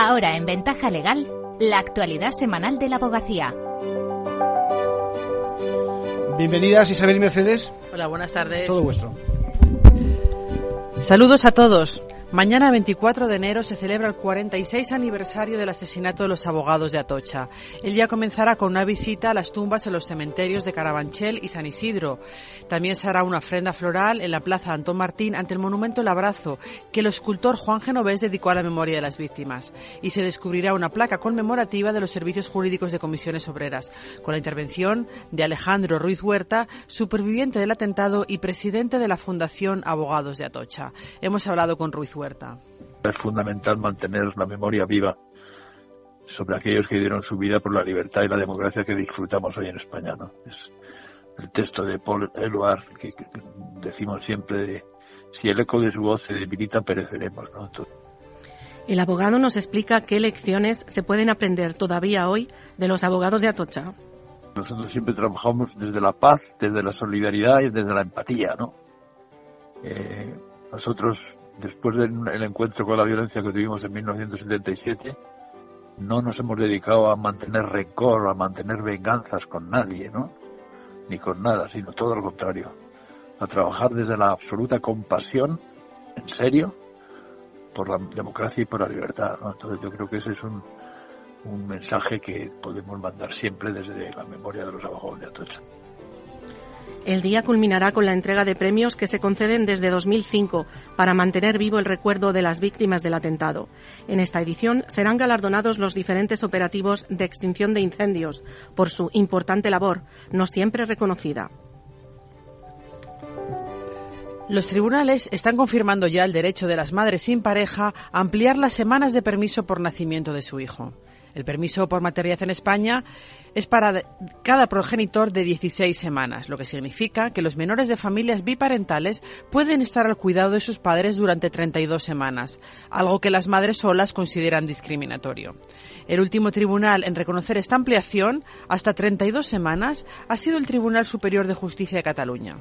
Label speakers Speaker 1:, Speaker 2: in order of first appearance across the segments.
Speaker 1: Ahora en Ventaja Legal, la actualidad semanal de la abogacía.
Speaker 2: Bienvenidas Isabel y Mercedes.
Speaker 3: Hola, buenas tardes.
Speaker 2: Todo vuestro.
Speaker 3: Saludos a todos. Mañana 24 de enero se celebra el 46 aniversario del asesinato de los abogados de Atocha. El día comenzará con una visita a las tumbas en los cementerios de Carabanchel y San Isidro. También se hará una ofrenda floral en la Plaza Antón Martín ante el monumento El Abrazo, que el escultor Juan Genovés dedicó a la memoria de las víctimas. Y se descubrirá una placa conmemorativa de los servicios jurídicos de comisiones obreras, con la intervención de Alejandro Ruiz Huerta, superviviente del atentado y presidente de la Fundación Abogados de Atocha. Hemos hablado con Ruiz
Speaker 4: es fundamental mantener la memoria viva sobre aquellos que dieron su vida por la libertad y la democracia que disfrutamos hoy en España. ¿no? Es el texto de Paul Eluard que, decimos siempre de si el eco de su voz se debilita, pereceremos. ¿no?
Speaker 5: El abogado nos explica qué lecciones se pueden aprender todavía hoy de los abogados de Atocha.
Speaker 4: Nosotros siempre trabajamos desde la paz, desde la solidaridad y desde la empatía, ¿no? Eh, nosotros después del encuentro con la violencia que tuvimos en 1977, no nos hemos dedicado a mantener rencor, a mantener venganzas con nadie, ¿no? Ni con nada, sino todo lo contrario. A trabajar desde la absoluta compasión, en serio, por la democracia y por la libertad. Entonces yo creo que ese es un, un mensaje que podemos mandar siempre desde la memoria de los abogados de Atocha.
Speaker 5: El día culminará con la entrega de premios que se conceden desde 2005 para mantener vivo el recuerdo de las víctimas del atentado. En esta edición serán galardonados los diferentes operativos de extinción de incendios por su importante labor, no siempre reconocida.
Speaker 3: Los tribunales están confirmando ya el derecho de las madres sin pareja a ampliar las semanas de permiso por nacimiento de su hijo. El permiso por maternidad en España es para cada progenitor de 16 semanas, lo que significa que los menores de familias biparentales pueden estar al cuidado de sus padres durante 32 semanas, algo que las madres solas consideran discriminatorio. El último tribunal en reconocer esta ampliación hasta 32 semanas ha sido el Tribunal Superior de Justicia de Cataluña.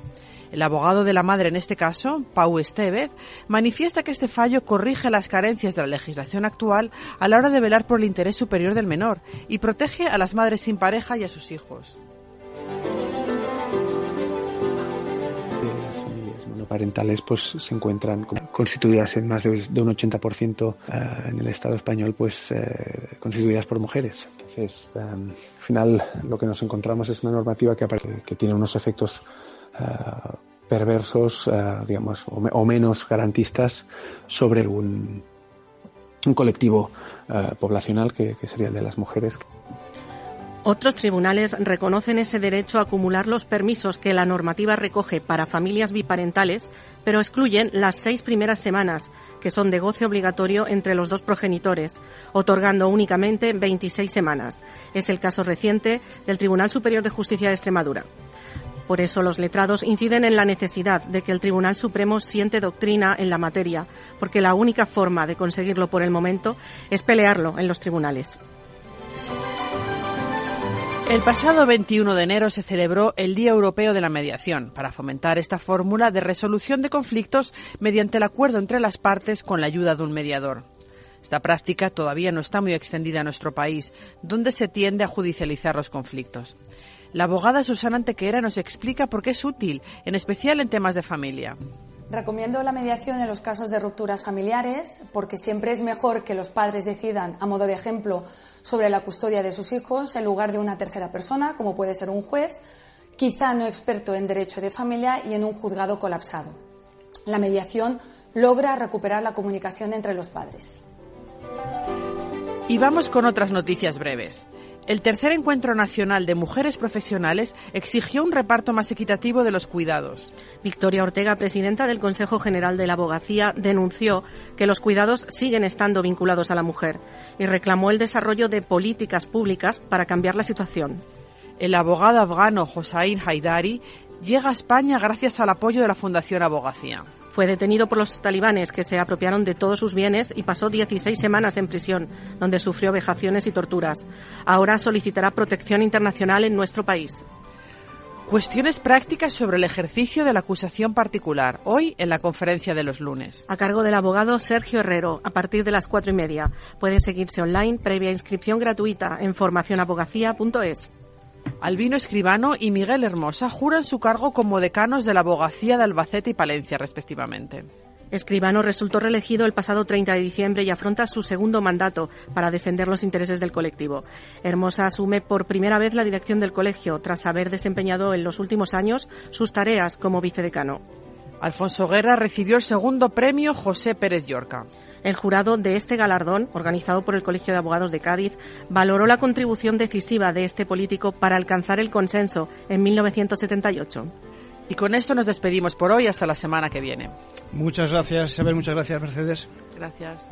Speaker 3: El abogado de la madre en este caso, Pau Estevez, manifiesta que este fallo corrige las carencias de la legislación actual a la hora de velar por el interés superior del menor y protege a las madres sin pareja y a sus hijos.
Speaker 6: Las monoparentales pues se encuentran constituidas en más de un 80% eh, en el Estado español pues eh, constituidas por mujeres. Entonces, eh, al final lo que nos encontramos es una normativa que, tiene unos efectos perversos, eh, digamos, o, menos garantistas sobre un, un colectivo eh, poblacional que, que sería el de las mujeres.
Speaker 5: Otros tribunales reconocen ese derecho a acumular los permisos que la normativa recoge para familias biparentales, pero excluyen las seis primeras semanas, que son de goce obligatorio entre los dos progenitores, otorgando únicamente 26 semanas. Es el caso reciente del Tribunal Superior de Justicia de Extremadura. Por eso los letrados inciden en la necesidad de que el Tribunal Supremo siente doctrina en la materia, porque la única forma de conseguirlo por el momento es pelearlo en los tribunales.
Speaker 3: El pasado 21 de enero se celebró el Día Europeo de la Mediación para fomentar esta fórmula de resolución de conflictos mediante el acuerdo entre las partes con la ayuda de un mediador. Esta práctica todavía no está muy extendida en nuestro país, donde se tiende a judicializar los conflictos. La abogada Susana Antequera nos explica por qué es útil, en especial en temas de familia.
Speaker 7: Recomiendo la mediación en los casos de rupturas familiares porque siempre es mejor que los padres decidan, a modo de ejemplo, sobre la custodia de sus hijos en lugar de una tercera persona, como puede ser un juez, quizá no experto en derecho de familia y en un juzgado colapsado. La mediación logra recuperar la comunicación entre los padres.
Speaker 3: Y vamos con otras noticias breves. El tercer encuentro nacional de mujeres profesionales exigió un reparto más equitativo de los cuidados.
Speaker 5: Victoria Ortega, presidenta del Consejo General de la Abogacía, denunció que los cuidados siguen estando vinculados a la mujer y reclamó el desarrollo de políticas públicas para cambiar la situación.
Speaker 3: El abogado afgano Hossein Haidari llega a España gracias al apoyo de la Fundación Abogacía.
Speaker 5: Fue detenido por los talibanes que se apropiaron de todos sus bienes y pasó 16 semanas en prisión, donde sufrió vejaciones y torturas. Ahora solicitará protección internacional en nuestro país.
Speaker 3: Cuestiones prácticas sobre el ejercicio de la acusación particular, hoy en la conferencia de los lunes.
Speaker 5: A cargo del abogado Sergio Herrero, a partir de las cuatro y media. Puede seguirse online previa inscripción gratuita en formacionabogacía.es.
Speaker 3: Albino Escribano y Miguel Hermosa juran su cargo como decanos de la abogacía de Albacete y Palencia, respectivamente.
Speaker 5: Escribano resultó reelegido el pasado 30 de diciembre y afronta su segundo mandato para defender los intereses del colectivo. Hermosa asume por primera vez la dirección del colegio tras haber desempeñado en los últimos años sus tareas como vicedecano.
Speaker 3: Alfonso Guerra recibió el segundo premio José Pérez Llorca.
Speaker 5: El jurado de este galardón, organizado por el Colegio de Abogados de Cádiz, valoró la contribución decisiva de este político para alcanzar el consenso en 1978.
Speaker 3: Y con esto nos despedimos por hoy hasta la semana que viene.
Speaker 2: Muchas gracias, Isabel. Muchas gracias, Mercedes.
Speaker 3: Gracias.